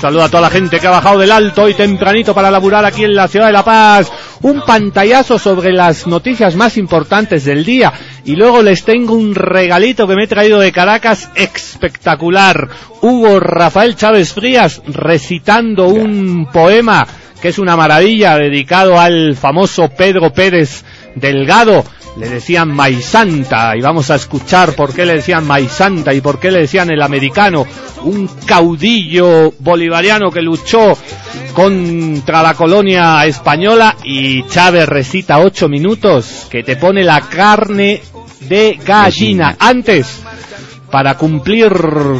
Saludo a toda la gente que ha bajado del alto y tempranito para laburar aquí en la ciudad de La Paz. Un pantallazo sobre las noticias más importantes del día. Y luego les tengo un regalito que me he traído de Caracas espectacular. Hugo Rafael Chávez Frías recitando un poema que es una maravilla dedicado al famoso Pedro Pérez Delgado le decían Maisanta y vamos a escuchar por qué le decían Maisanta y por qué le decían el americano, un caudillo bolivariano que luchó contra la colonia española y Chávez recita ocho minutos que te pone la carne de gallina. Antes para cumplir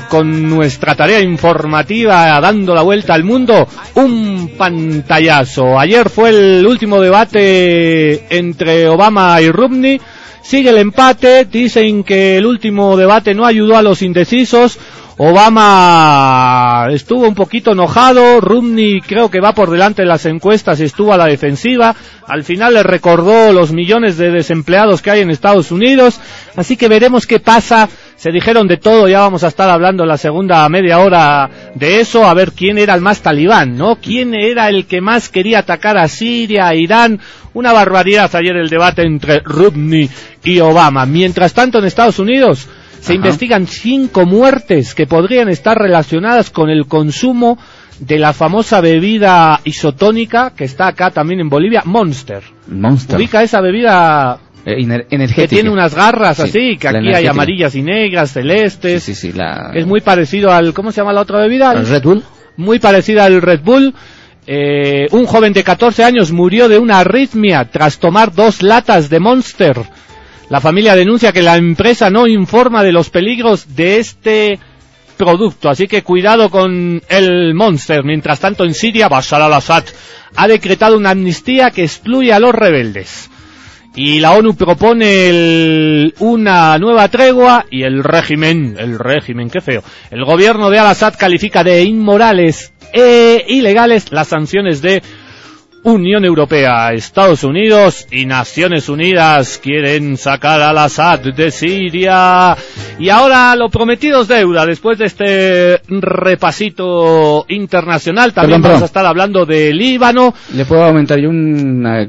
con nuestra tarea informativa dando la vuelta al mundo, un pantallazo. Ayer fue el último debate entre Obama y Romney. Sigue el empate, dicen que el último debate no ayudó a los indecisos. Obama estuvo un poquito enojado, Romney creo que va por delante de las encuestas y estuvo a la defensiva, al final le recordó los millones de desempleados que hay en Estados Unidos, así que veremos qué pasa se dijeron de todo, ya vamos a estar hablando en la segunda media hora de eso, a ver quién era el más talibán, ¿no? ¿Quién era el que más quería atacar a Siria, a Irán? Una barbaridad ayer el debate entre Rubni y Obama. Mientras tanto en Estados Unidos se investigan cinco muertes que podrían estar relacionadas con el consumo de la famosa bebida isotónica que está acá también en Bolivia, Monster. Monster. Ubica esa bebida eh, que tiene unas garras así, que aquí hay amarillas y negras, celestes. Sí, sí, la... Es muy parecido al, ¿cómo se llama la otra bebida? ¿El Red Bull? Muy parecida al Red Bull. Eh, un joven de 14 años murió de una arritmia tras tomar dos latas de Monster. La familia denuncia que la empresa no informa de los peligros de este producto, así que cuidado con el Monster. Mientras tanto, en Siria, Bashar al-Assad ha decretado una amnistía que excluye a los rebeldes y la ONU propone una nueva tregua y el régimen, el régimen, qué feo, el gobierno de Al-Assad califica de inmorales e ilegales las sanciones de Unión Europea, Estados Unidos y Naciones Unidas quieren sacar al Assad de Siria. Y ahora lo prometido es deuda. Después de este repasito internacional, también vamos a estar hablando de Líbano. ¿Le puedo aumentar yo una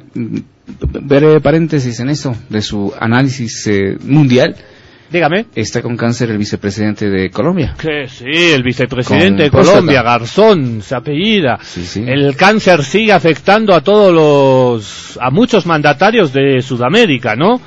breve paréntesis en eso, de su análisis eh, mundial. Dígame. Está con cáncer el vicepresidente de Colombia. Que sí, el vicepresidente de Colombia, Garzón, se apellida. El cáncer sigue afectando a todos los, a muchos mandatarios de Sudamérica, ¿no?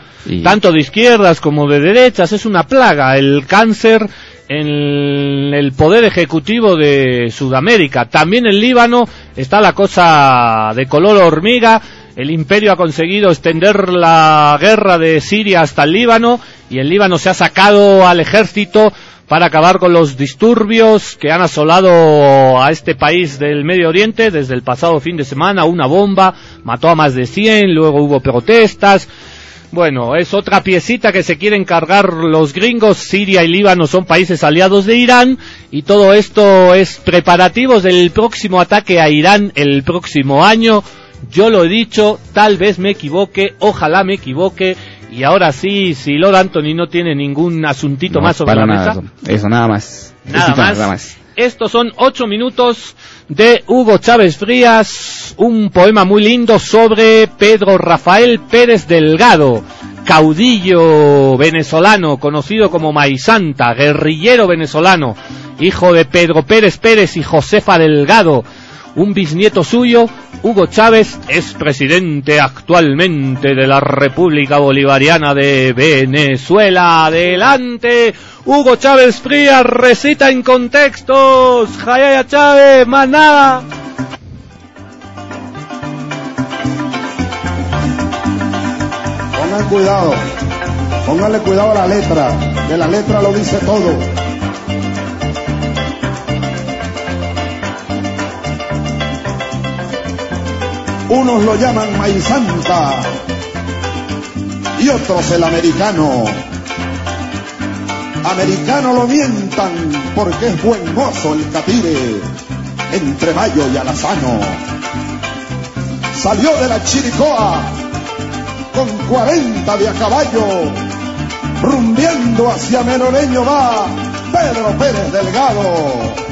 Tanto de izquierdas como de derechas, es una plaga el cáncer en el poder ejecutivo de Sudamérica. También en Líbano está la cosa de color hormiga el imperio ha conseguido extender la guerra de Siria hasta el Líbano y el Líbano se ha sacado al ejército para acabar con los disturbios que han asolado a este país del Medio Oriente desde el pasado fin de semana. Una bomba mató a más de 100, luego hubo protestas. Bueno, es otra piecita que se quieren cargar los gringos. Siria y Líbano son países aliados de Irán y todo esto es preparativos del próximo ataque a Irán el próximo año yo lo he dicho, tal vez me equivoque, ojalá me equivoque. Y ahora sí, si Lord Anthony no tiene ningún asuntito más sobre la mesa. Eso, nada más. Nada más. nada más. Estos son ocho minutos de Hugo Chávez Frías, un poema muy lindo sobre Pedro Rafael Pérez Delgado, caudillo venezolano, conocido como Maisanta, guerrillero venezolano, hijo de Pedro Pérez Pérez y Josefa Delgado, un bisnieto suyo, Hugo Chávez, es presidente actualmente de la República Bolivariana de Venezuela. Adelante, Hugo Chávez Frías recita en contextos. Jayaya Chávez, más nada. Pongan cuidado, pónganle cuidado a la letra, de la letra lo dice todo. Unos lo llaman maíz santa y otros el americano. Americano lo mientan porque es buen mozo el catire entre Mayo y Alazano. Salió de la Chiricoa con 40 de a caballo, rumbiendo hacia Meroleño va Pedro Pérez Delgado.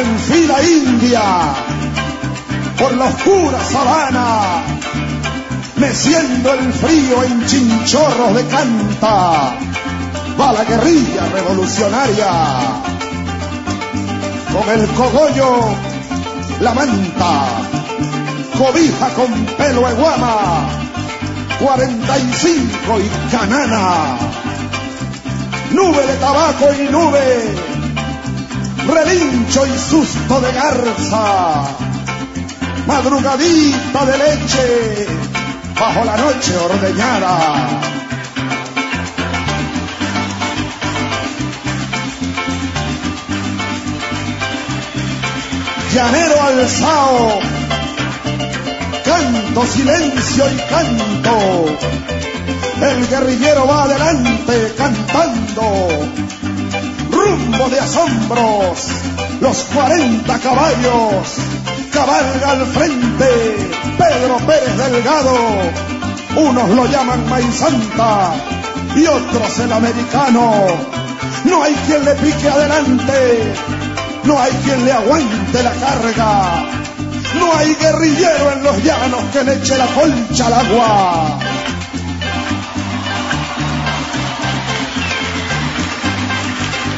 En fila india por la oscura sabana, meciendo el frío en chinchorros de canta, va la guerrilla revolucionaria, con el cogollo, la manta, cobija con pelo de guama, 45 y canana, nube de tabaco y nube, relincho y susto de garza, madrugadita de leche bajo la noche ordeñada. Llanero alzao, canto, silencio y canto. El guerrillero va adelante cantando, rumbo de asombros, los 40 caballos cabalga al frente Pedro Pérez Delgado. Unos lo llaman Santa y otros el americano. No hay quien le pique adelante, no hay quien le aguante la carga. No hay guerrillero en los llanos que le eche la colcha al agua.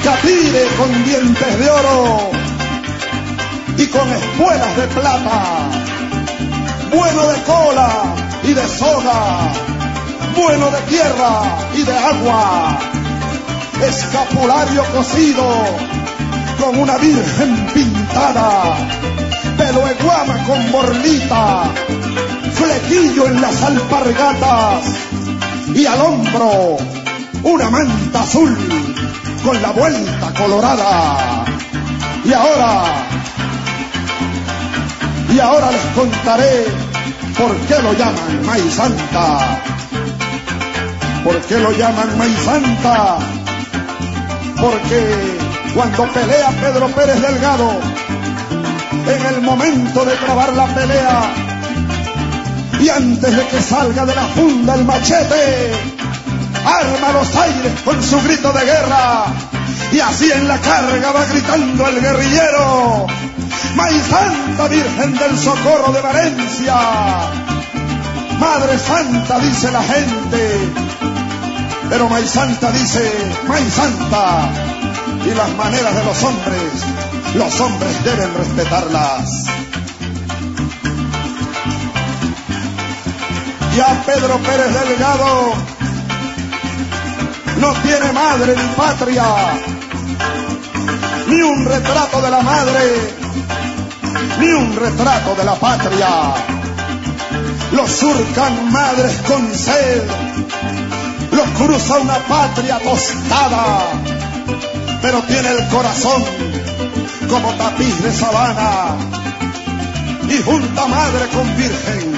Capire con dientes de oro y con espuelas de plata, bueno de cola y de soga, bueno de tierra y de agua, escapulario cosido con una virgen pintada, pelo de guama con borlita, flequillo en las alpargatas y al hombro una manta azul con la vuelta colorada. Y ahora y ahora les contaré por qué lo llaman Maíz Santa. ¿Por qué lo llaman Maíz Santa? Porque cuando pelea Pedro Pérez Delgado, en el momento de trabar la pelea, y antes de que salga de la funda el machete, arma los aires con su grito de guerra, y así en la carga va gritando el guerrillero, May Santa Virgen del Socorro de Valencia. Madre Santa dice la gente, pero May Santa dice, May Santa. Y las maneras de los hombres, los hombres deben respetarlas. Ya Pedro Pérez Delgado no tiene madre ni patria, ni un retrato de la madre ni un retrato de la patria. Los surcan madres con sed, los cruza una patria tostada, pero tiene el corazón como tapiz de sabana. Y junta madre con virgen,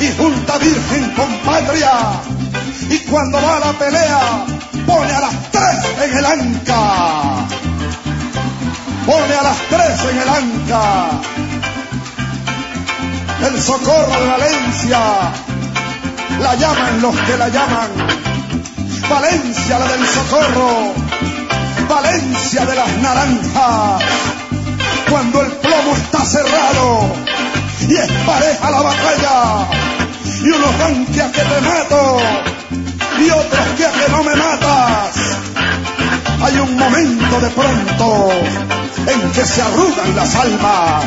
y junta virgen con patria. Y cuando va a la pelea, pone a las tres en el anca pone a las tres en el anca. El socorro de Valencia, la llaman los que la llaman. Valencia la del socorro, Valencia de las naranjas. Cuando el plomo está cerrado y es pareja la batalla, y unos a que te mato y otros que que no me matas. Hay un momento de pronto en que se arrugan las almas,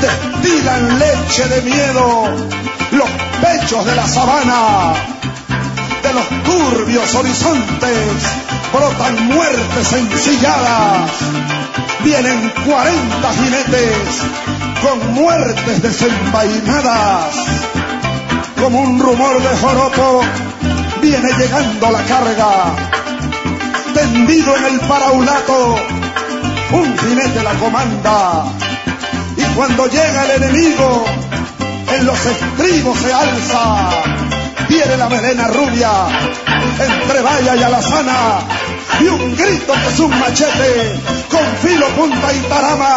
destilan leche de miedo los pechos de la sabana, de los turbios horizontes brotan muertes ensilladas, vienen cuarenta jinetes con muertes desenvainadas, como un rumor de joropo viene llegando la carga, tendido en el paraulato un jinete la comanda. Y cuando llega el enemigo, en los estribos se alza, tiene la melena rubia, entre valla y alazana, y un grito que es un machete, con filo, punta y tarama,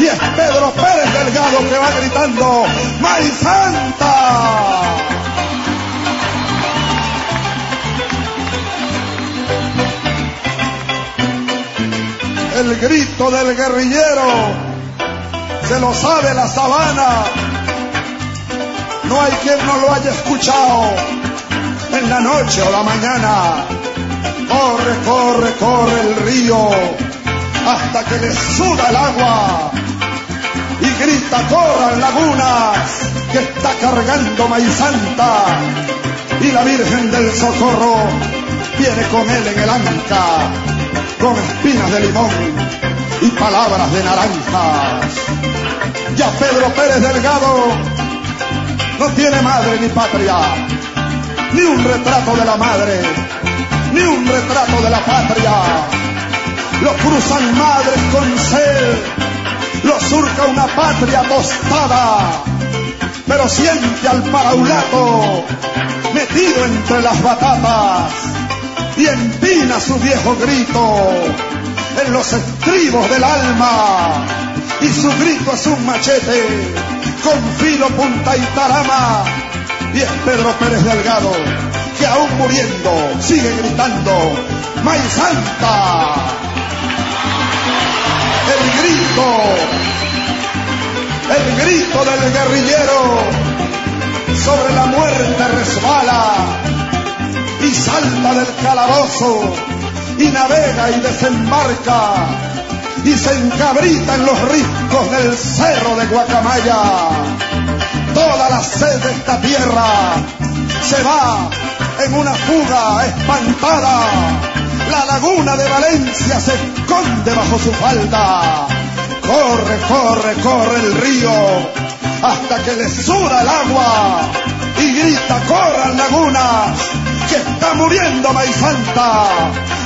y es Pedro Pérez Delgado que va gritando, ¡May Santa! el grito del guerrillero, se lo sabe la sabana. No hay quien no lo haya escuchado en la noche o la mañana. Corre, corre, corre el río hasta que le suda el agua y grita corran lagunas que está cargando maíz santa y la Virgen del Socorro viene con él en el anca con espinas de limón y palabras de naranjas. Ya Pedro Pérez Delgado no tiene madre ni patria, ni un retrato de la madre, ni un retrato de la patria. Lo cruzan madres con sed, lo surca una patria tostada, pero siente al paraulato metido entre las batatas y empina su viejo grito en los estribos del alma y su grito es un machete con filo, punta y tarama y es Pedro Pérez Delgado aún muriendo sigue gritando ¡May Santa! El grito, el grito del guerrillero sobre la muerte resbala y salta del calabozo y navega y desembarca y se encabrita en los riscos del cerro de Guacamaya. Toda la sed de esta tierra se va en una fuga espantada. La laguna de Valencia se esconde bajo su falda. Corre, corre, corre el río hasta que le suda el agua y grita, corran lagunas que está muriendo Maizanta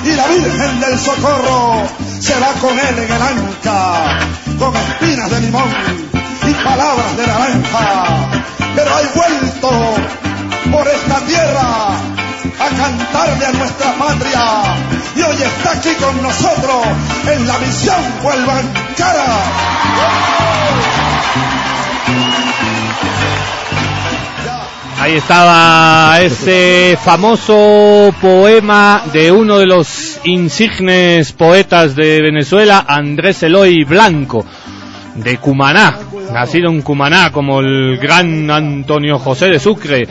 y la Virgen del Socorro se va con él en el anca con espinas de limón y palabras de naranja. Pero hay vuelto por esta tierra a cantarle a nuestra patria y hoy está aquí con nosotros en la misión Cara. Ahí estaba ese famoso poema de uno de los insignes poetas de Venezuela, Andrés Eloy Blanco, de Cumaná, nacido en Cumaná como el gran Antonio José de Sucre.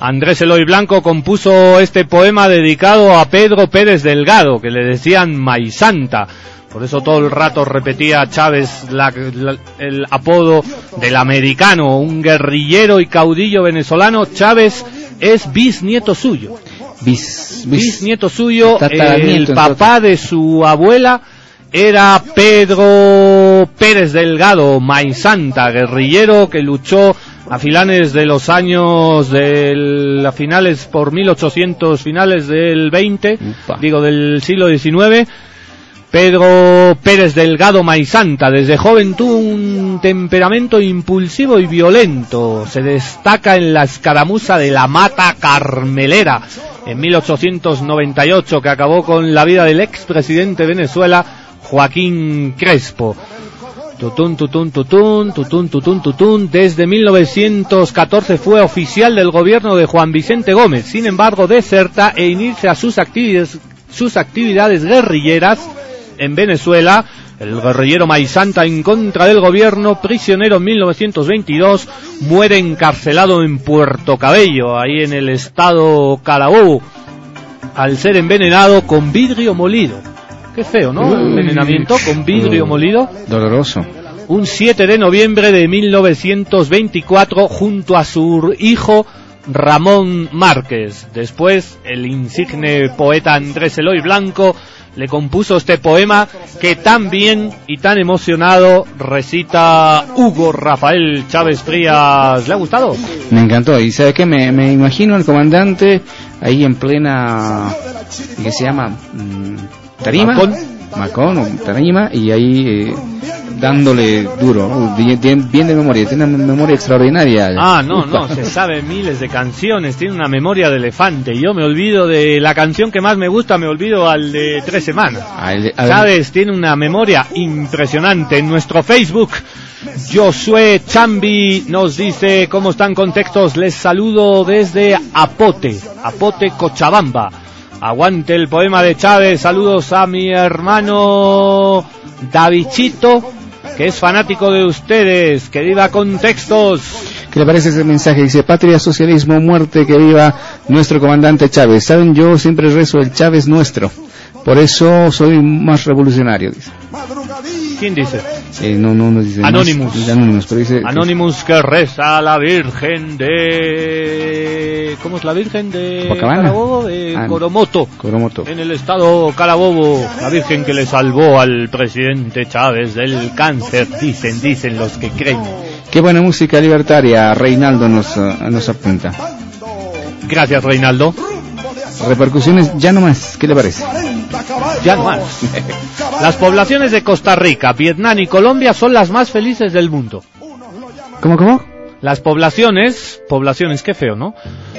Andrés Eloy Blanco compuso este poema dedicado a Pedro Pérez Delgado, que le decían Maisanta por eso todo el rato repetía Chávez el apodo del americano, un guerrillero y caudillo venezolano. Chávez es bisnieto suyo. bisnieto suyo, el papá de su abuela era Pedro Pérez Delgado, Maizanta, guerrillero que luchó a finales de los años del a finales por 1800 finales del 20 digo del siglo XIX Pedro Pérez Delgado Maizanta, desde joven tuvo un temperamento impulsivo y violento. Se destaca en la escaramuza de la Mata Carmelera en 1898, que acabó con la vida del expresidente de Venezuela, Joaquín Crespo. Tutún, tutún, tutún, tutún, tutún, tutún. Desde 1914 fue oficial del gobierno de Juan Vicente Gómez. Sin embargo, deserta e inicia sus actividades, sus actividades guerrilleras en Venezuela. El guerrillero Maizanta en contra del gobierno, prisionero en 1922, muere encarcelado en Puerto Cabello, ahí en el estado Carabobo, al ser envenenado con vidrio molido. Qué feo, ¿no? Envenenamiento con vidrio molido. Doloroso. Un 7 de noviembre de 1924, junto a su hijo Ramón Márquez. Después, el insigne poeta Andrés Eloy Blanco le compuso este poema que tan bien y tan emocionado recita Hugo Rafael Chávez Frías. ¿Le ha gustado? Me encantó. Y sabe que me, me imagino al comandante ahí en plena, ¿qué se llama? Mm, Tarima. Macón. o Tarima y ahí eh, dándole duro, bien, de memoria, tiene una memoria extraordinaria. Ah, no, no, se sabe miles de canciones, tiene una memoria de elefante. Yo me olvido de la canción que más me gusta, me olvido al de tres semanas. Ah, ¿Sabes? Tiene una memoria impresionante. En nuestro Facebook, Josué Chambi nos dice cómo están contextos. Les saludo desde Apote, Apote, Cochabamba. Aguante el poema de Chávez. Saludos a mi hermano Davichito, que es fanático de ustedes. Que viva con textos. ¿Qué le parece ese mensaje? Dice, patria, socialismo, muerte, que viva nuestro comandante Chávez. Saben, yo siempre rezo el Chávez nuestro. Por eso soy más revolucionario, dice. ¿Quién dice? Eh, no, no, no dice. Anonymous. Anonymous, pero dice, Anonymous que reza a la Virgen de... ¿Cómo es la Virgen de Carabobo? De ah, Coromoto. Coromoto. En el estado Carabobo. La Virgen que le salvó al presidente Chávez del cáncer, dicen, dicen los que creen. Qué buena música libertaria, Reinaldo nos, nos apunta. Gracias, Reinaldo. Repercusiones ya no más, ¿qué le parece? Ya no más. Las poblaciones de Costa Rica, Vietnam y Colombia son las más felices del mundo. ¿Cómo, cómo? Las poblaciones, poblaciones, qué feo, ¿no?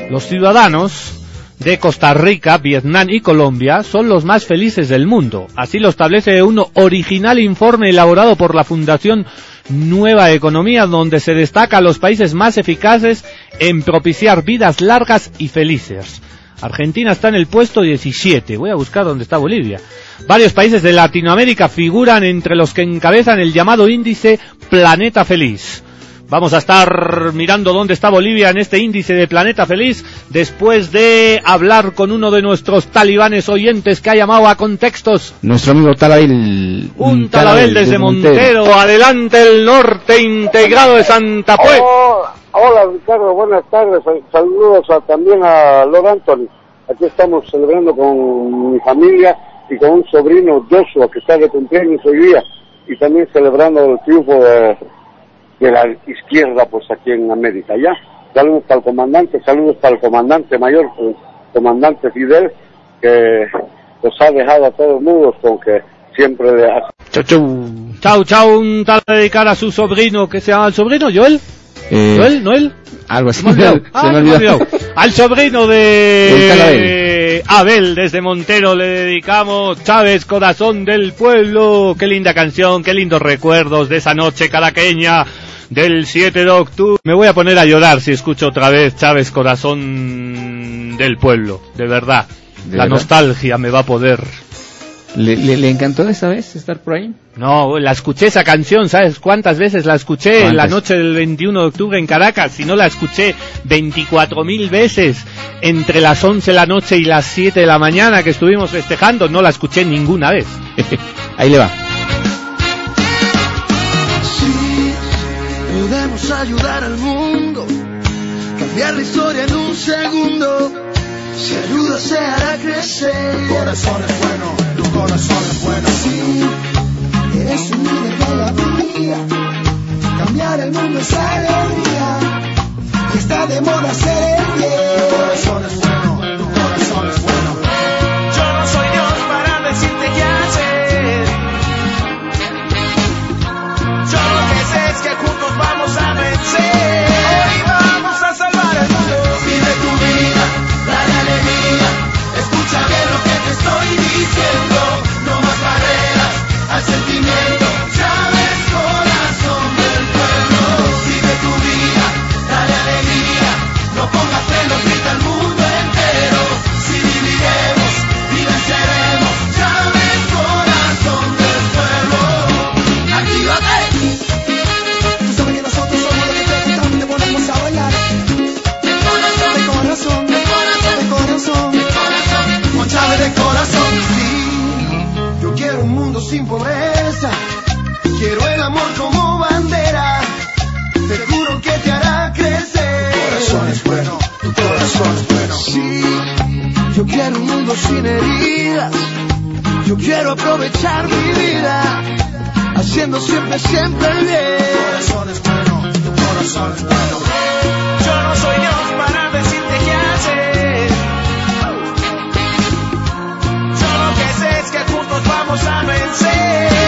Los ciudadanos de Costa Rica, Vietnam y Colombia son los más felices del mundo. Así lo establece un original informe elaborado por la Fundación Nueva Economía, donde se destaca los países más eficaces en propiciar vidas largas y felices. Argentina está en el puesto 17. Voy a buscar dónde está Bolivia. Varios países de Latinoamérica figuran entre los que encabezan el llamado índice Planeta Feliz. Vamos a estar mirando dónde está Bolivia en este índice de Planeta Feliz después de hablar con uno de nuestros talibanes oyentes que ha llamado a contextos. Nuestro amigo Talabel. Un Talabel desde, Montero. Adelante el norte integrado de Santa Fe. Hola Ricardo, buenas tardes. Saludos también a Lord Anthony. Aquí estamos celebrando con mi familia y con un sobrino Joshua que está de cumpleaños hoy día y también celebrando el triunfo de, la izquierda pues aquí en América. Ya, saludos para el comandante, saludos para el comandante mayor, el comandante Fidel, que nos ha dejado a todos mudos con que siempre le hace... Chau, chau. Chau, chau, un tal dedicar a su sobrino, que se llama el sobrino, Joel. Eh, ¿Noel? ¿Noel? Algo así. Ah, Al sobrino de Abel desde Montero le dedicamos Chávez, corazón del pueblo. Qué linda canción, qué lindos recuerdos de esa noche caraqueña del 7 de octubre. Me voy a poner a llorar si escucho otra vez Chávez, corazón del pueblo. De verdad. La nostalgia me va a poder ¿Le, le, encantó esta vez estar por ahí? No, la escuché esa canción, ¿sabes cuántas veces la escuché en la noche del 21 de octubre en Caracas? Si no la escuché 24 mil veces entre las 11 de la noche y las 7 de la mañana que estuvimos festejando, no la escuché ninguna vez. ahí le va. Podemos ayudar al mundo, cambiar la historia en un segundo. Si ayuda se hará crecer. Tu corazón es bueno, tu corazón es bueno. Sí, eres un líder de la vida. Cambiar el mundo es alegría. Y está de moda ser el bien. Tu corazón es bueno, estoy sin pobreza. Quiero el amor como bandera. Seguro que te hará crecer. Tu corazón es bueno, tu corazón es bueno. Sí, yo quiero un mundo sin heridas. Yo quiero aprovechar mi vida. Haciendo siempre, siempre el Tu bien. corazón es bueno, tu corazón es bueno. Yo no soy Dios para yeah.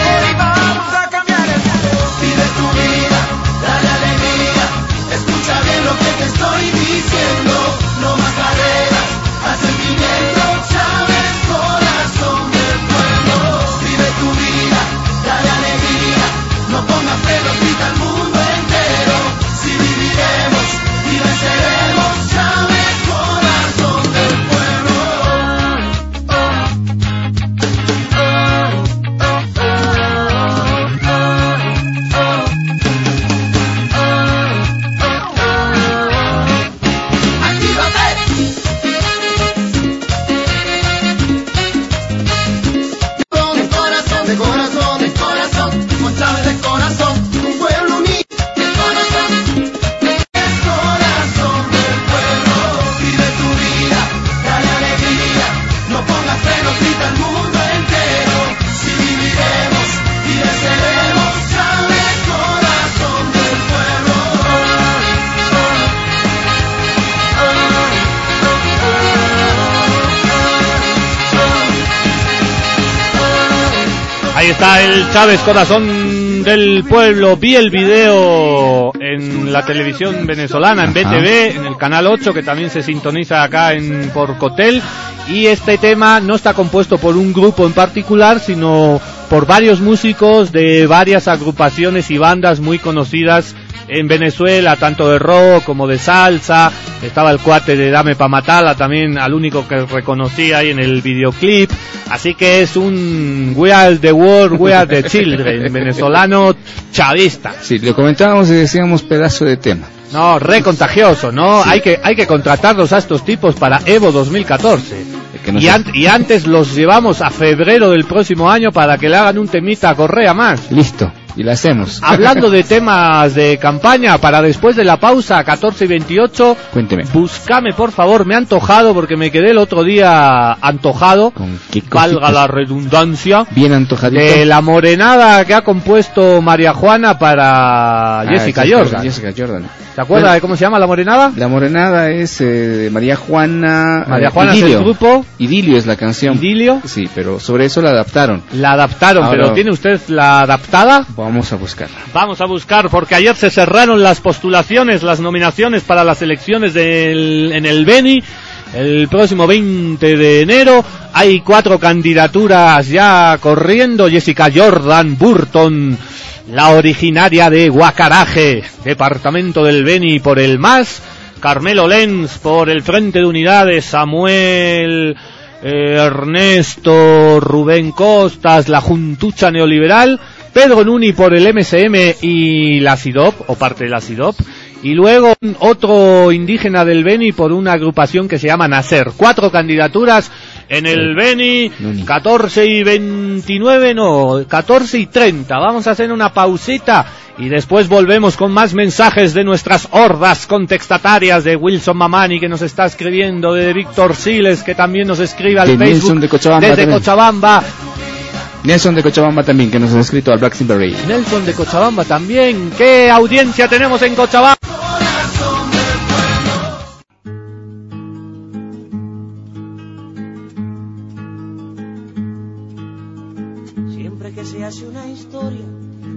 El Chávez Corazón del Pueblo. Vi el video en la televisión venezolana, en BTV, en el canal 8, que también se sintoniza acá en Porcotel. Y este tema no está compuesto por un grupo en particular, sino por varios músicos de varias agrupaciones y bandas muy conocidas en Venezuela, tanto de rock como de salsa. Estaba el cuate de Dame pa' Matala, también al único que reconocí ahí en el videoclip. Así que es un We Are the World, We Are the Children, venezolano chavista. Sí, lo comentábamos y decíamos pedazo de tema. No, re contagioso, ¿no? Hay, que, hay que contratarlos a estos tipos para Evo 2014. y, y, antes los llevamos a febrero del próximo año para que le hagan un temita a Correa más. Listo y la hacemos. Hablando de temas de campaña, para después de la pausa, 14 y 28, cuénteme. Búscame, por favor, me ha antojado porque me quedé el otro día antojado, ¿Con valga la redundancia, bien antojadito. De la morenada que ha compuesto María Juana para ah, Jessica, Jordan. Jessica Jordan. ¿Se acuerda de cómo se llama la morenada? La morenada es eh, María Juana. María Juana es el grupo. Idilio es la canción. Idilio. Sí, pero sobre eso la adaptaron. La adaptaron, pero ¿tiene usted la adaptada? Vamos a buscarla. Vamos a buscar, porque ayer se cerraron las postulaciones, las nominaciones para las elecciones en el Beni. El próximo 20 de enero hay cuatro candidaturas ya corriendo. Jessica Jordan, Burton, la originaria de Guacaraje, departamento del Beni por el MAS, Carmelo Lenz por el Frente de Unidades, Samuel eh, Ernesto Rubén Costas, la Juntucha Neoliberal, Pedro Nuni por el MSM y la SIDOP, o parte de la SIDOP, y luego otro indígena del Beni por una agrupación que se llama Nacer. Cuatro candidaturas en el Beni, 14 y 29, no, 14 y 30. Vamos a hacer una pausita y después volvemos con más mensajes de nuestras hordas contestatarias de Wilson Mamani que nos está escribiendo, de Víctor Siles que también nos escribe al Facebook de Cochabamba desde Cochabamba. Nelson de Cochabamba también, que nos ha escrito al Black Silver Nelson de Cochabamba también. ¿Qué audiencia tenemos en Cochabamba? hace una historia,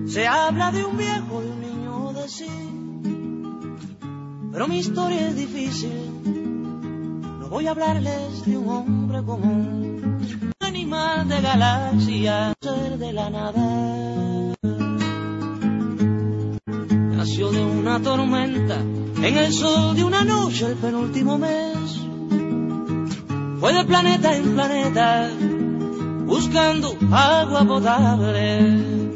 se habla de un viejo y un niño de sí. Pero mi historia es difícil, no voy a hablarles de un hombre común, de galaxia, ser de la nada. Nació de una tormenta, en el sol de una noche el penúltimo mes. Fue de planeta en planeta buscando agua potable.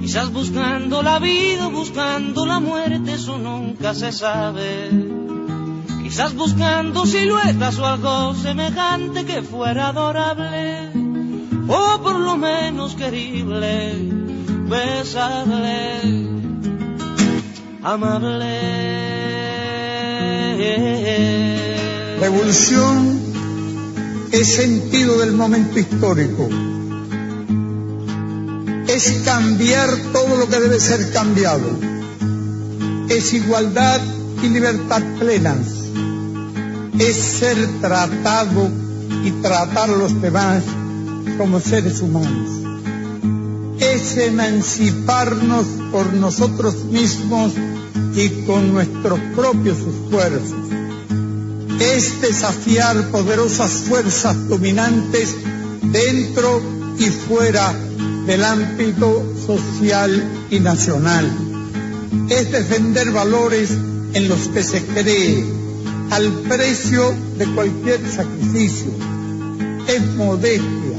Quizás buscando la vida, buscando la muerte, eso nunca se sabe. Quizás buscando siluetas o algo semejante que fuera adorable, o por lo menos querible, besable, amable. Revolución es sentido del momento histórico. Es cambiar todo lo que debe ser cambiado. Es igualdad y libertad plenas. Es ser tratado y tratar a los demás como seres humanos. Es emanciparnos por nosotros mismos y con nuestros propios esfuerzos es desafiar poderosas fuerzas dominantes dentro y fuera del ámbito social y nacional. Es defender valores en los que se cree al precio de cualquier sacrificio. Es modestia,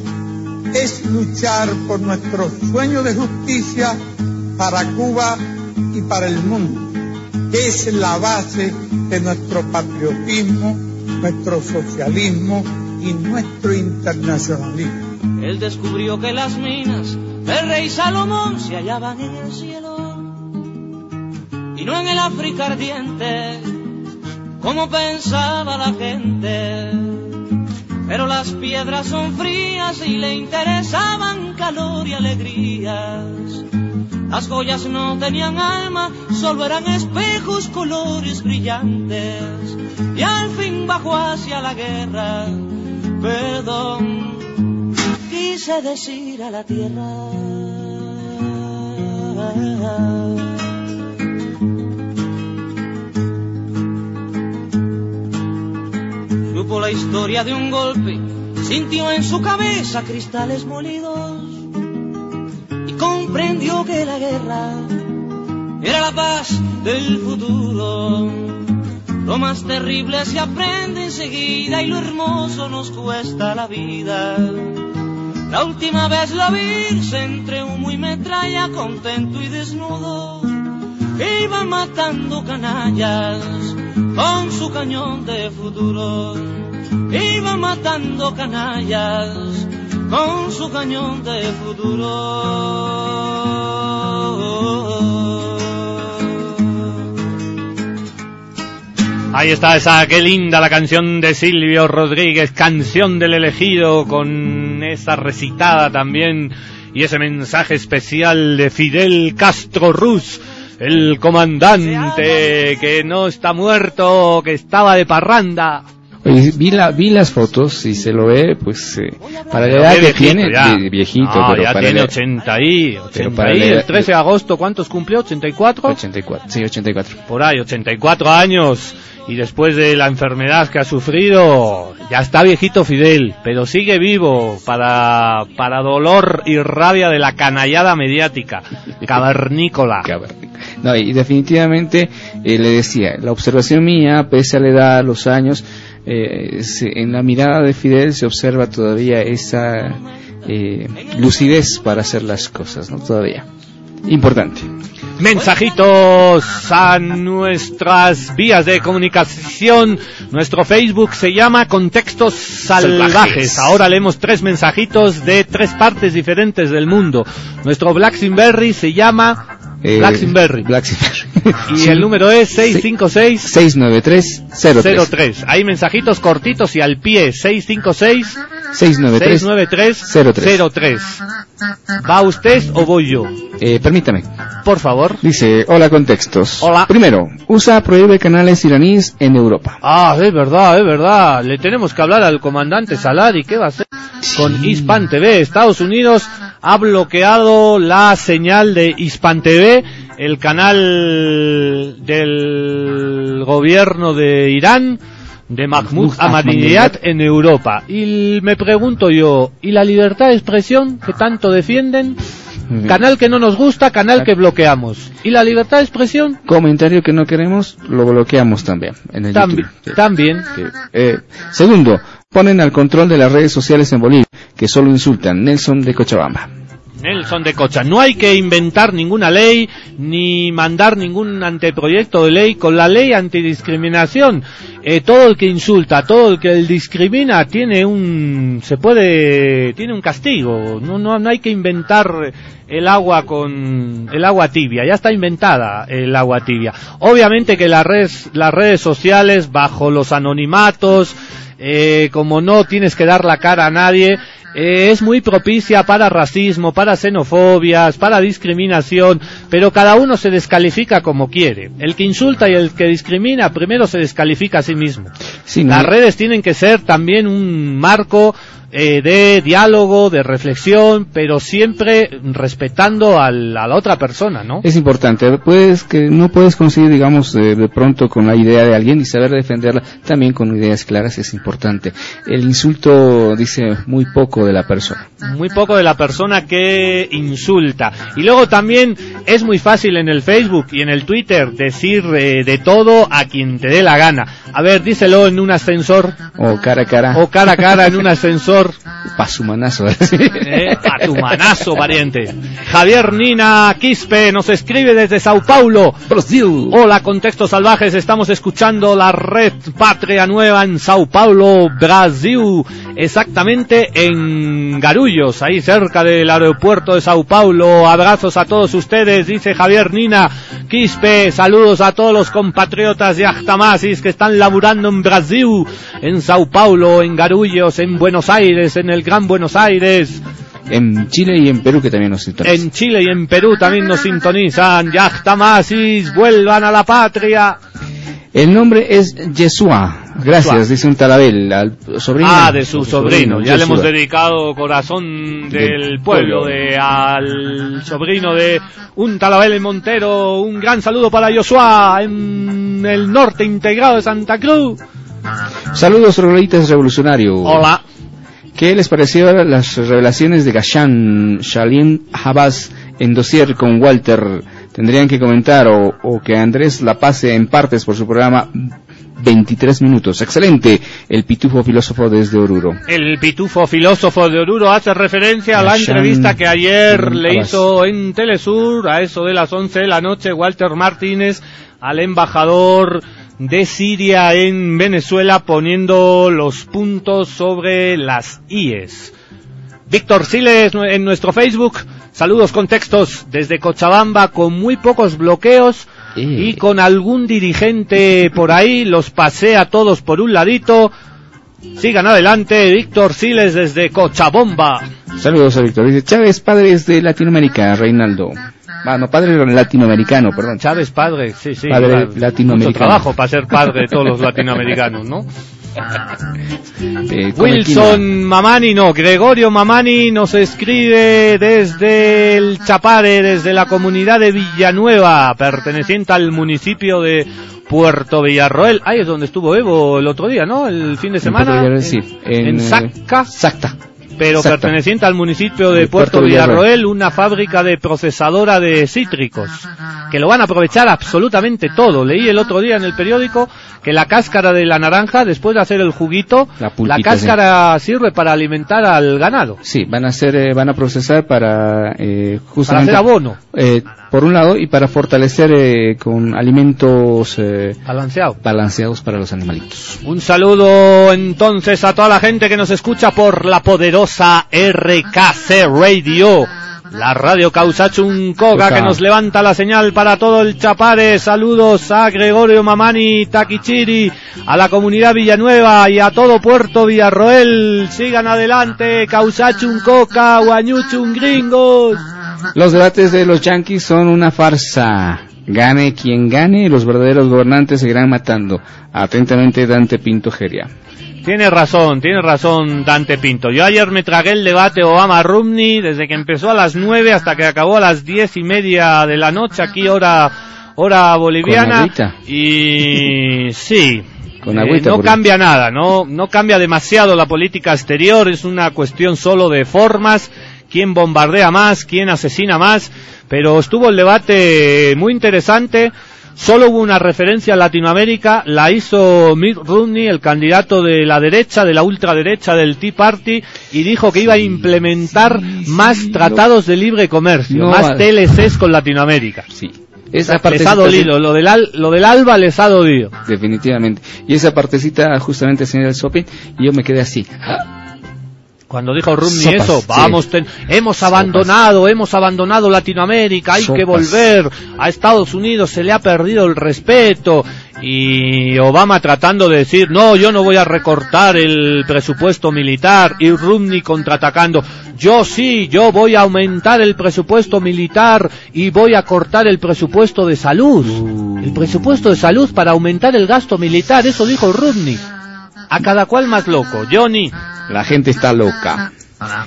es luchar por nuestro sueño de justicia para Cuba y para el mundo es la base de nuestro patriotismo, nuestro socialismo y nuestro internacionalismo. Él descubrió que las minas el rey Salomón se hallaban en el cielo y no en el África ardiente, como pensaba la gente. Pero las piedras son frías y le interesaban calor y alegrías. Las joyas no tenían alma, solo eran espejos, colores brillantes. Y al fin bajó hacia la guerra, perdón, quise decir a la tierra. La historia de un golpe, sintió en su cabeza cristales molidos y comprendió que la guerra era la paz del futuro. Lo más terrible se aprende enseguida y lo hermoso nos cuesta la vida. La última vez la vi entre humo y metralla, contento y desnudo, iba matando canallas con su cañón de futuro. Iba matando canallas con su cañón de futuro. Ahí está esa, qué linda la canción de Silvio Rodríguez, canción del elegido, con esa recitada también y ese mensaje especial de Fidel Castro Ruz el comandante que no está muerto, que estaba de parranda. Oye, vi, la, vi las fotos y se lo ve, pues, eh, para la edad que tiene, viejito, pero ya tiene 80 y, 80 y, el 13 de agosto, ¿cuántos cumplió? ¿84? 84, sí, 84. Por ahí, 84 años, y después de la enfermedad que ha sufrido, ya está viejito Fidel, pero sigue vivo para, para dolor y rabia de la canallada mediática, cavernícola. No, y definitivamente eh, le decía, la observación mía, pese a la edad, los años, eh, en la mirada de Fidel se observa todavía esa eh, lucidez para hacer las cosas, ¿no? Todavía. Importante. Mensajitos a nuestras vías de comunicación. Nuestro Facebook se llama Contextos Salvajes. Ahora leemos tres mensajitos de tres partes diferentes del mundo. Nuestro Blackberry se llama eh, Blackberry. Y el número es 656-693-03. Hay mensajitos cortitos y al pie. 656 693-03. ¿Va usted o voy yo? Eh, permítame. Por favor. Dice, hola contextos. Hola. Primero, USA prohíbe canales iraníes en Europa. Ah, es verdad, es verdad. Le tenemos que hablar al comandante Salari. ¿Qué va a hacer con Hispan TV? Estados Unidos ha bloqueado la señal de Hispan TV, el canal del gobierno de Irán, de Mahmoud Ahmadinejad en Europa. Y me pregunto yo, ¿y la libertad de expresión que tanto defienden? Canal que no nos gusta, canal que bloqueamos. ¿Y la libertad de expresión? Comentario que no queremos, lo bloqueamos también. En el también. Eh, segundo, ponen al control de las redes sociales en Bolivia, que solo insultan. Nelson de Cochabamba. Nelson de Cocha. No hay que inventar ninguna ley ni mandar ningún anteproyecto de ley con la ley antidiscriminación. Eh, todo el que insulta, todo el que discrimina tiene un se puede tiene un castigo. No no no hay que inventar el agua con el agua tibia. Ya está inventada el agua tibia. Obviamente que las redes las redes sociales bajo los anonimatos eh, como no tienes que dar la cara a nadie, eh, es muy propicia para racismo, para xenofobias, para discriminación, pero cada uno se descalifica como quiere. El que insulta y el que discrimina primero se descalifica a sí mismo. Las redes tienen que ser también un marco eh, de diálogo, de reflexión, pero siempre respetando a la otra persona, ¿no? Es importante, puedes que no puedes conseguir, digamos, de, pronto con la idea de alguien y saber defenderla también con ideas claras es importante. El insulto dice muy poco de la persona. Muy poco de la persona que insulta. Y luego también Es muy fácil en el Facebook y en el Twitter decir eh, de todo a quien te dé la gana. A ver, díselo en un ascensor. O cara a cara. O cara a cara en un ascensor. Pa' su manazo. Eh, pa' tu manazo, pariente. Javier Nina Quispe nos escribe desde Sao Paulo. Brasil. Hola, Contextos Salvajes. Estamos escuchando la red Patria Nueva en Sao Paulo, Brasil. Exactamente en Garullos, ahí cerca del aeropuerto de Sao Paulo. Abrazos a todos ustedes, dice Javier Nina Quispe. Saludos a todos los compatriotas de Achtamasis que están laburando en Brasil, en Sao Paulo, en Garullos, en Buenos Aires, en el Gran Buenos Aires. En Chile y en Perú que también nos sintonizan. En Chile y en Perú también nos sintonizan. Yachtamasis, vuelvan a la patria. El nombre es Yeshua. Gracias, dice un talabel al sobrino. Ah, de su sobrino. Ya le hemos dedicado corazón del pueblo, de, al sobrino de un talabel en Montero. Un gran saludo para Joshua en el norte integrado de Santa Cruz. Saludos, Rollitas Revolucionario. Hola. ¿Qué les pareció las revelaciones de Gashan Shalim Habas en dossier con Walter? Tendrían que comentar o, o, que Andrés la pase en partes por su programa 23 minutos. Excelente. El pitufo filósofo desde Oruro. El pitufo filósofo de Oruro hace referencia a la entrevista que ayer le hizo en Telesur a eso de las 11 de la noche Walter Martínez al embajador de Siria en Venezuela poniendo los puntos sobre las IES. Víctor Siles en nuestro Facebook, saludos con textos desde Cochabamba con muy pocos bloqueos y con algún dirigente por ahí, los pasea todos por un ladito. Sigan adelante, Víctor Siles desde Cochabamba. Saludos a Víctor. Dice Chávez, padres de Latinoamérica, Reinaldo. Ah, no, padre latinoamericano, perdón. Chávez, padre, sí, sí. Padre latinoamericano. Mucho trabajo para ser padre de todos los latinoamericanos, ¿no? Eh, Wilson Mamani, no, Gregorio Mamani nos escribe desde el Chapare, desde la comunidad de Villanueva, perteneciente al municipio de Puerto Villarroel. Ahí es donde estuvo Evo el otro día, ¿no? El fin de semana. En, sí, en, en Sacta. Sacta pero perteneciente al municipio de, Puerto, Villarroel, una fábrica de procesadora de cítricos, que lo van a aprovechar absolutamente todo. Leí el otro día en el periódico que la cáscara de la naranja, después de hacer el juguito, la, cáscara sirve para alimentar al ganado. Sí, van a hacer, eh, van a procesar para eh, justamente para hacer abono. Eh, por un lado y para fortalecer eh, con alimentos eh, balanceados para los animalitos. Un saludo entonces a toda la gente que nos escucha por la poderosa RKC Radio. La radio Causachuncoga que nos levanta la señal para todo el Chapare. Saludos a Gregorio Mamani Taquichiri, a la comunidad Villanueva y a todo Puerto Villarroel. Sigan adelante, Causachuncoca, Guañuchun gringos. Los debates de los yanquis son una farsa. Gane quien gane, los verdaderos gobernantes seguirán matando. Atentamente, Dante Pinto Geria. Tiene razón, tiene razón Dante Pinto. Yo ayer me tragué el debate Obama-Rumney desde que empezó a las nueve hasta que acabó a las diez y media de la noche aquí hora, hora boliviana. y sí, Con eh, no cambia nada, no, no cambia demasiado la política exterior, es una cuestión solo de formas quién bombardea más, quién asesina más, pero estuvo el debate muy interesante. Solo hubo una referencia a Latinoamérica, la hizo Mitt Romney, el candidato de la derecha, de la ultraderecha del Tea Party, y dijo que iba a implementar más tratados de libre comercio, más TLCs con Latinoamérica. Sí. Esa les ha dolido, lo del, lo del ALBA les ha dolido. Definitivamente. Y esa partecita justamente, señor Sopi, yo me quedé así. Cuando dijo Rumni eso, vamos, hemos abandonado, hemos abandonado Latinoamérica, hay que volver a Estados Unidos, se le ha perdido el respeto. Y Obama tratando de decir, no, yo no voy a recortar el presupuesto militar. Y Rumni contraatacando, yo sí, yo voy a aumentar el presupuesto militar y voy a cortar el presupuesto de salud. Uh. El presupuesto de salud para aumentar el gasto militar, eso dijo Rumni. A cada cual más loco. Johnny, la gente está loca.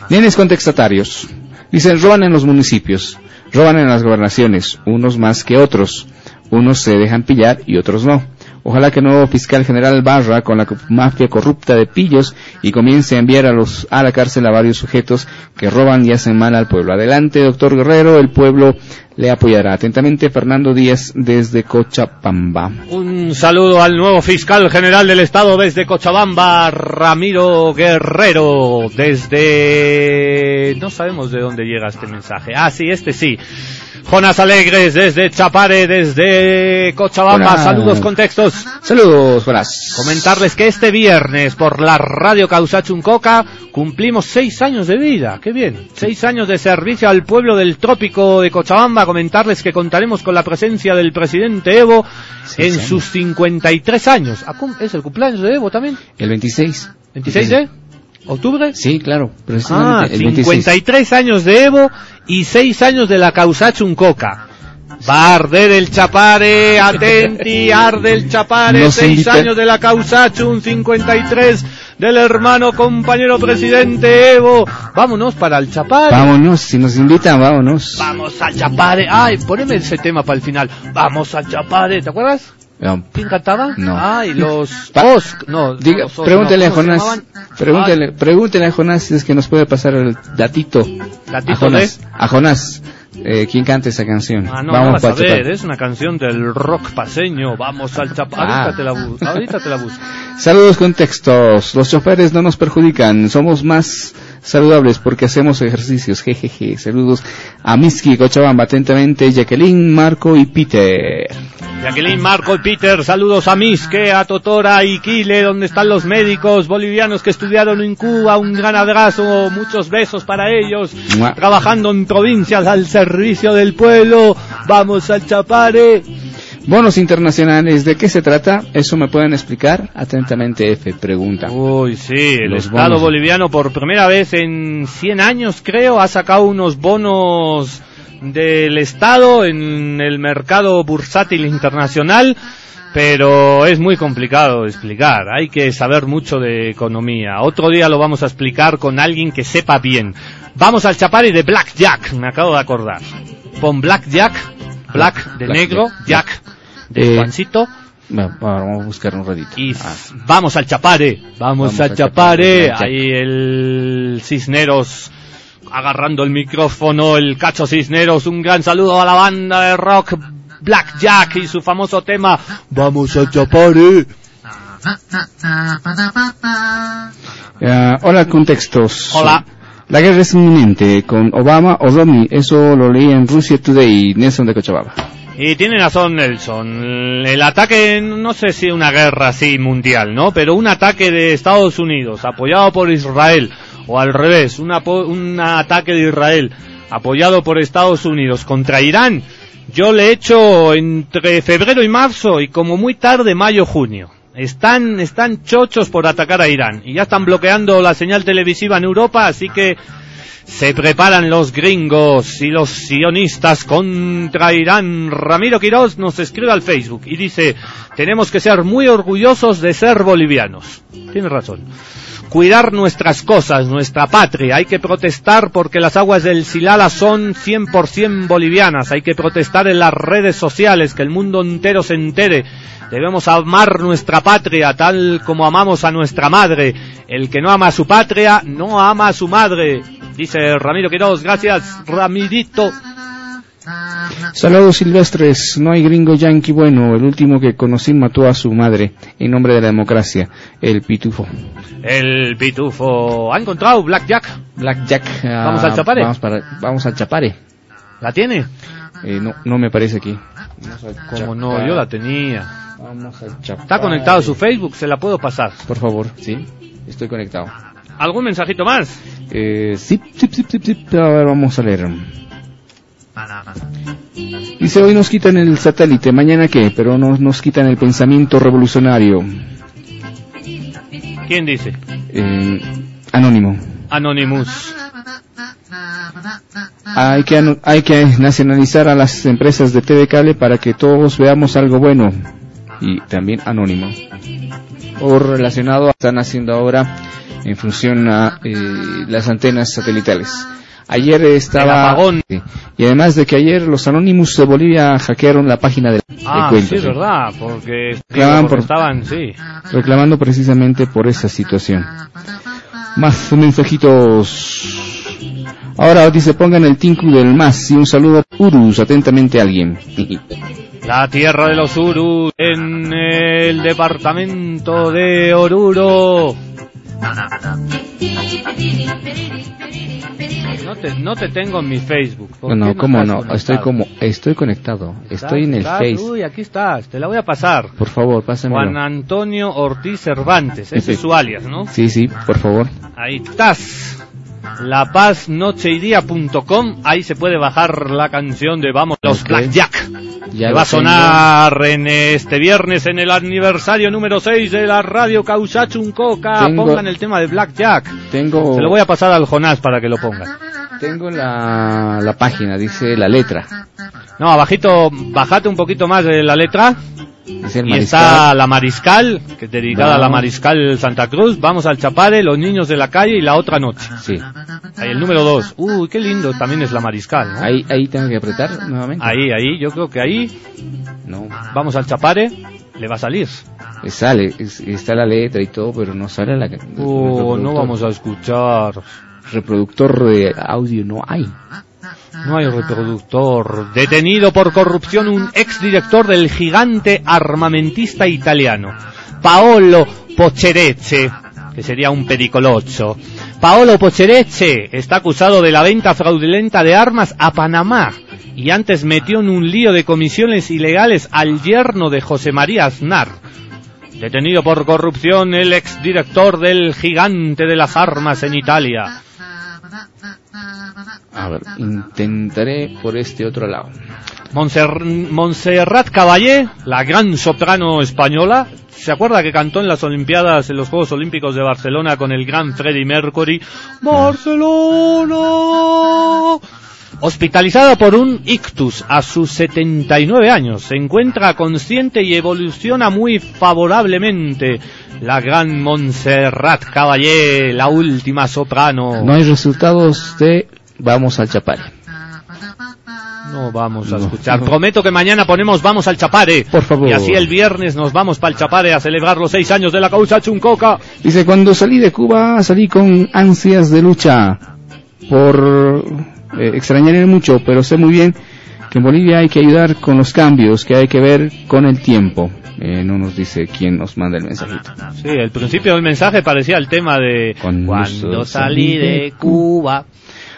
Nenes contextatarios. Dicen, roban en los municipios, roban en las gobernaciones, unos más que otros. Unos se dejan pillar y otros no. Ojalá que el nuevo fiscal general barra con la mafia corrupta de pillos y comience a enviar a los a la cárcel a varios sujetos que roban y hacen mal al pueblo. Adelante, doctor Guerrero, el pueblo le apoyará. Atentamente, Fernando Díaz desde Cochabamba. Un saludo al nuevo fiscal general del Estado desde Cochabamba, Ramiro Guerrero, desde... No sabemos de dónde llega este mensaje. Ah, sí, este sí. Jonas Alegres desde Chapare, desde Cochabamba. Saludos, contextos. Saludos, buenas. Comentarles que este viernes por la radio Causachuncoca cumplimos seis años de vida. Qué bien. Seis años de servicio al pueblo del trópico de Cochabamba. Comentarles que contaremos con la presencia del presidente Evo en sus 53 años. Ah, ¿Es el cumpleaños de Evo también? El 26. ¿26 de? ¿Octubre? Sí, claro. Ah, 53 años de Evo y 6 años de la Causachuncoca. Va a arder el chapare, atenti, arde el chapare, 6 años de la Causachun, 53 del hermano compañero presidente Evo. Vámonos para el chapare. Vámonos, si nos invitan, vámonos. Vamos al chapare. Ay, poneme ese tema para el final. Vamos al chapare, ¿te acuerdas? ¿Quién cantaba? No. Ay, los no. Diga, pregúntele a Jonás. Pregúntele, pregúntele a Jonás si es que nos puede pasar el datito. ¿Datito a Jonás. A Jonás. Eh, ¿Quién canta esa canción? Ah, no, Vamos a ver, es una canción del rock paseño. Vamos al chapa. Ah. Ahorita, te la ahorita te la busco. Saludos con textos. Los choferes no nos perjudican. Somos más saludables porque hacemos ejercicios. Jejeje. Saludos a Miski, Cochabamba. Atentamente, Jacqueline, Marco y Peter. Jacqueline, Marco y Peter, saludos a Miske, a Totora y Kile, donde están los médicos bolivianos que estudiaron en Cuba, un gran abrazo, muchos besos para ellos, trabajando en provincias al servicio del pueblo, vamos al Chapare. Bonos internacionales, ¿de qué se trata? Eso me pueden explicar. Atentamente F, pregunta. Uy, sí, el Estado boliviano por primera vez en 100 años, creo, ha sacado unos bonos del Estado en el mercado bursátil internacional, pero es muy complicado explicar. Hay que saber mucho de economía. Otro día lo vamos a explicar con alguien que sepa bien. Vamos al chapari de Black Jack, me acabo de acordar. Pon Black Jack, Black de negro, Jack de eh, vamos a buscar un redito. Y ah. vamos al chapare, vamos, al chapare. Ahí el Cisneros agarrando el micrófono, el Cacho Cisneros. Un gran saludo a la banda de rock Black Jack y su famoso tema Vamos a chapare. hola, contextos. Hola. La guerra es inminente con Obama o Romney. Eso lo leí en Rusia Today, Nelson de Cochabamba. Y tiene razón Nelson. El ataque, no sé si una guerra así mundial, ¿no? Pero un ataque de Estados Unidos apoyado por Israel o al revés, un, ataque de Israel apoyado por Estados Unidos contra Irán, yo le he hecho entre febrero y marzo y como muy tarde mayo-junio. Están, están chochos por atacar a Irán y ya están bloqueando la señal televisiva en Europa, así que se preparan los gringos y los sionistas contra Irán. Ramiro Quiroz nos escribe al Facebook y dice, tenemos que ser muy orgullosos de ser bolivianos. Tiene razón cuidar nuestras cosas, nuestra patria. Hay que protestar porque las aguas del Silala son 100% bolivianas. Hay que protestar en las redes sociales, que el mundo entero se entere. Debemos amar nuestra patria tal como amamos a nuestra madre. El que no ama a su patria no ama a su madre. Dice Ramiro Quiroz. Gracias, Ramirito. Saludos silvestres, no hay gringo yanqui bueno, el último que conocí mató a su madre en nombre de la democracia, el pitufo. El pitufo, ¿ha encontrado Black Jack? Black Jack. vamos al ah, Chapare. Vamos, para, vamos al Chapare. ¿La tiene? Eh, no, no me parece aquí. Como no, yo la tenía. Vamos Chapare. Está conectado a su Facebook, se la puedo pasar. Por favor, sí, estoy conectado. ¿Algún mensajito más? Eh, sí, sí, sí, sí, sí, a ver, vamos a leer. Dice, hoy nos quitan el satélite, mañana qué, pero nos, nos quitan el pensamiento revolucionario. ¿Quién dice? Eh, anónimo. Anonymous. Hay que, hay que nacionalizar a las empresas de TV cable para que todos veamos algo bueno. Y también anónimo. O relacionado, están haciendo ahora en función a eh, las antenas satelitales. Ayer estaba... Y además de que ayer los Anonymous de Bolivia hackearon la página del, ah, sí, es verdad, porque, estaban, sí. reclamando precisamente por esa situación. Más mensajitos. Ahora dice pongan el tinku del más y un saludo a Urus, atentamente alguien. La tierra de los Urus en el departamento de Oruro. No te, no te tengo en mi Facebook. No, ¿cómo no? Estoy como, estoy conectado. Estoy en el Facebook. Uy, aquí estás. Te la voy a pasar. Por favor, pásame. Juan Antonio Ortiz Cervantes. Ese es su alias, ¿no? Sí, sí, por favor. Ahí estás. lapaznocheidía.com ahí se puede bajar la canción de Vamos los Blackjack. Ya va a sonar en este viernes en el aniversario número 6 de la radio Causachuncoca. Pongan el tema de Blackjack. Tengo... Se lo voy a pasar al Jonás para que lo ponga. Tengo la, la página, dice la letra. No, abajito, bajate un poquito más de la letra. Y está la Mariscal, que es dedicada a la Mariscal Santa Cruz. Vamos al Chapare, Los Niños de la Calle y La Otra Noche. Sí. Ahí el número 2. Uy, qué lindo también es la Mariscal. Ahí, ahí tengo que apretar nuevamente. Ahí, ahí, yo creo que ahí. No. Vamos al Chapare, le va a salir. Sale, está la letra y todo, pero no sale la. Oh, no vamos a escuchar. Reproductor de audio no hay. No hay reproductor. Detenido por corrupción un exdirector del gigante armamentista italiano, Paolo Pocherecce, que sería un pericolozzo. Paolo Pocherecce está acusado de la venta fraudulenta de armas a Panamá y antes metió en un lío de comisiones ilegales al yerno de José María Aznar. Detenido por corrupción el exdirector del gigante de las armas en Italia. A ver, intentaré por este otro lado. Montserrat Caballé, la gran soprano española, ¿se acuerda que cantó en las Olimpiadas, en los Juegos Olímpicos de Barcelona con el gran Freddie Mercury? Barcelona. Hospitalizada por un ictus a sus 79 años, se encuentra consciente y evoluciona muy favorablemente. La gran Montserrat Caballé, la última soprano. No hay resultados de Vamos al Chapare. No vamos a escuchar. Prometo que mañana ponemos Vamos al Chapare. Por favor. Y así el viernes nos vamos para el Chapare a celebrar los seis años de la causa Chuncoca. Dice, cuando salí de Cuba salí con ansias de lucha por eh, extrañaré mucho, pero sé muy bien que en Bolivia hay que ayudar con los cambios, que hay que ver con el tiempo. Eh, no nos dice quién nos manda el mensajito. Sí, el principio del mensaje parecía el tema de cuando salí de Cuba.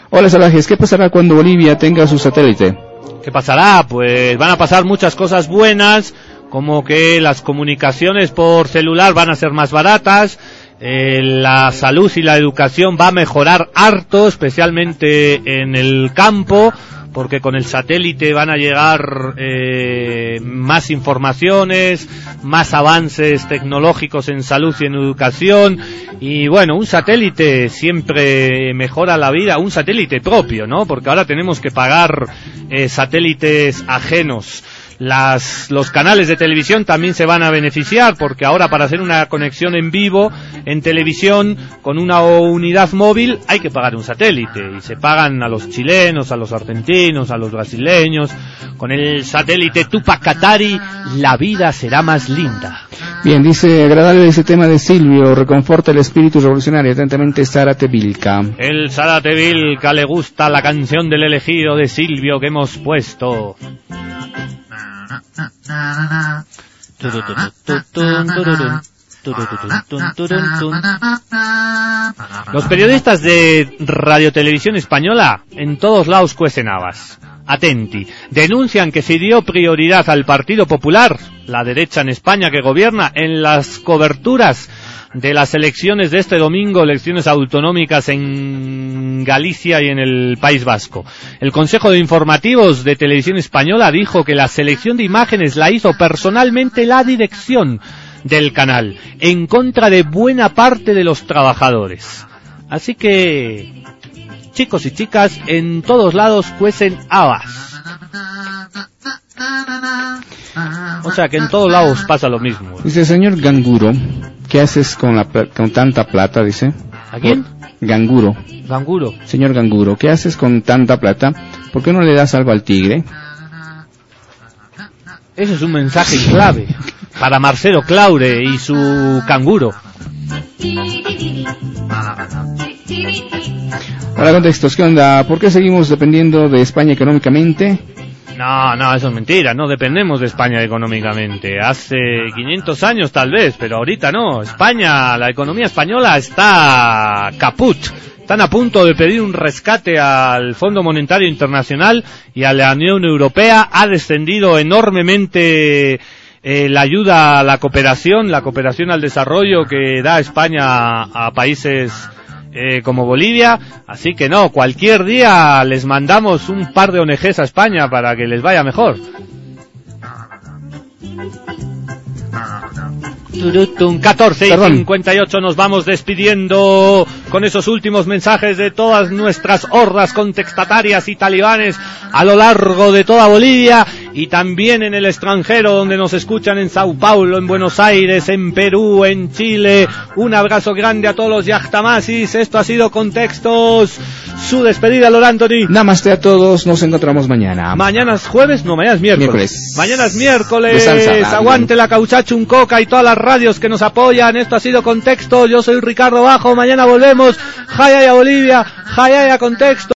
Hola Salajes, ¿qué pasará cuando Bolivia tenga su satélite? ¿Qué pasará? Pues van a pasar muchas cosas buenas, como que las comunicaciones por celular van a ser más baratas, eh, la salud y la educación va a mejorar harto, especialmente en el campo, porque con el satélite van a llegar eh, más informaciones, más avances tecnológicos en salud y en educación. Y bueno, un satélite siempre mejora la vida, un satélite propio, ¿no? Porque ahora tenemos que pagar eh, satélites ajenos las, los canales de televisión también se van a beneficiar porque ahora para hacer una conexión en vivo en televisión con una unidad móvil hay que pagar un satélite y se pagan a los chilenos, a los argentinos, a los brasileños. Con el satélite Tupac Katari la vida será más linda. Bien, dice agradable ese tema de Silvio, reconforta el espíritu revolucionario. Atentamente Zárate Vilca. El Zárate Vilca le gusta la canción del elegido de Silvio que hemos puesto. Los periodistas de Radio Televisión Española en todos lados cuecen habas. Atenti. Denuncian que se dio prioridad al Partido Popular, la derecha en España que gobierna, en las coberturas de las elecciones de este domingo, elecciones autonómicas en Galicia y en el País Vasco. El Consejo de Informativos de Televisión Española dijo que la selección de imágenes la hizo personalmente la dirección del canal, en contra de buena parte de los trabajadores. Así que, chicos y chicas, en todos lados cuecen habas. O sea que en todos lados pasa lo mismo. Dice, señor Ganguro, ¿qué haces con, la, con tanta plata? Dice. ¿A quién? Ganguro. Ganguro. Señor Ganguro, ¿qué haces con tanta plata? ¿Por qué no le das algo al tigre? Ese es un mensaje clave para Marcelo Claure y su canguro. Hola, contextos, ¿qué onda? ¿Por qué seguimos dependiendo de España económicamente? No, no, eso es mentira, no dependemos de España económicamente. Hace 500 años tal vez, pero ahorita no. España, la economía española está caput. Están a punto de pedir un rescate al Fondo Monetario Internacional y a la Unión Europea. Ha descendido enormemente eh, la ayuda a la cooperación, la cooperación al desarrollo que da España a países eh, como Bolivia, así que no, cualquier día les mandamos un par de ONGs a España para que les vaya mejor. 14 y 58 nos vamos despidiendo con esos últimos mensajes de todas nuestras hordas contextatarias y talibanes a lo largo de toda Bolivia y también en el extranjero donde nos escuchan en Sao Paulo, en Buenos Aires, en Perú, en Chile. Un abrazo grande a todos los yachtamasis. Esto ha sido Contextos. Su despedida, Lord Anthony. Namaste a todos. Nos encontramos mañana. Mañana es jueves, no, mañana es miércoles. Mañana es miércoles. Aguante la cauchacha, un coca y todas las radios que nos apoyan. Esto ha sido Contexto. Yo soy Ricardo Bajo. Mañana volvemos. Jaya a Bolivia. Jaya a Contexto.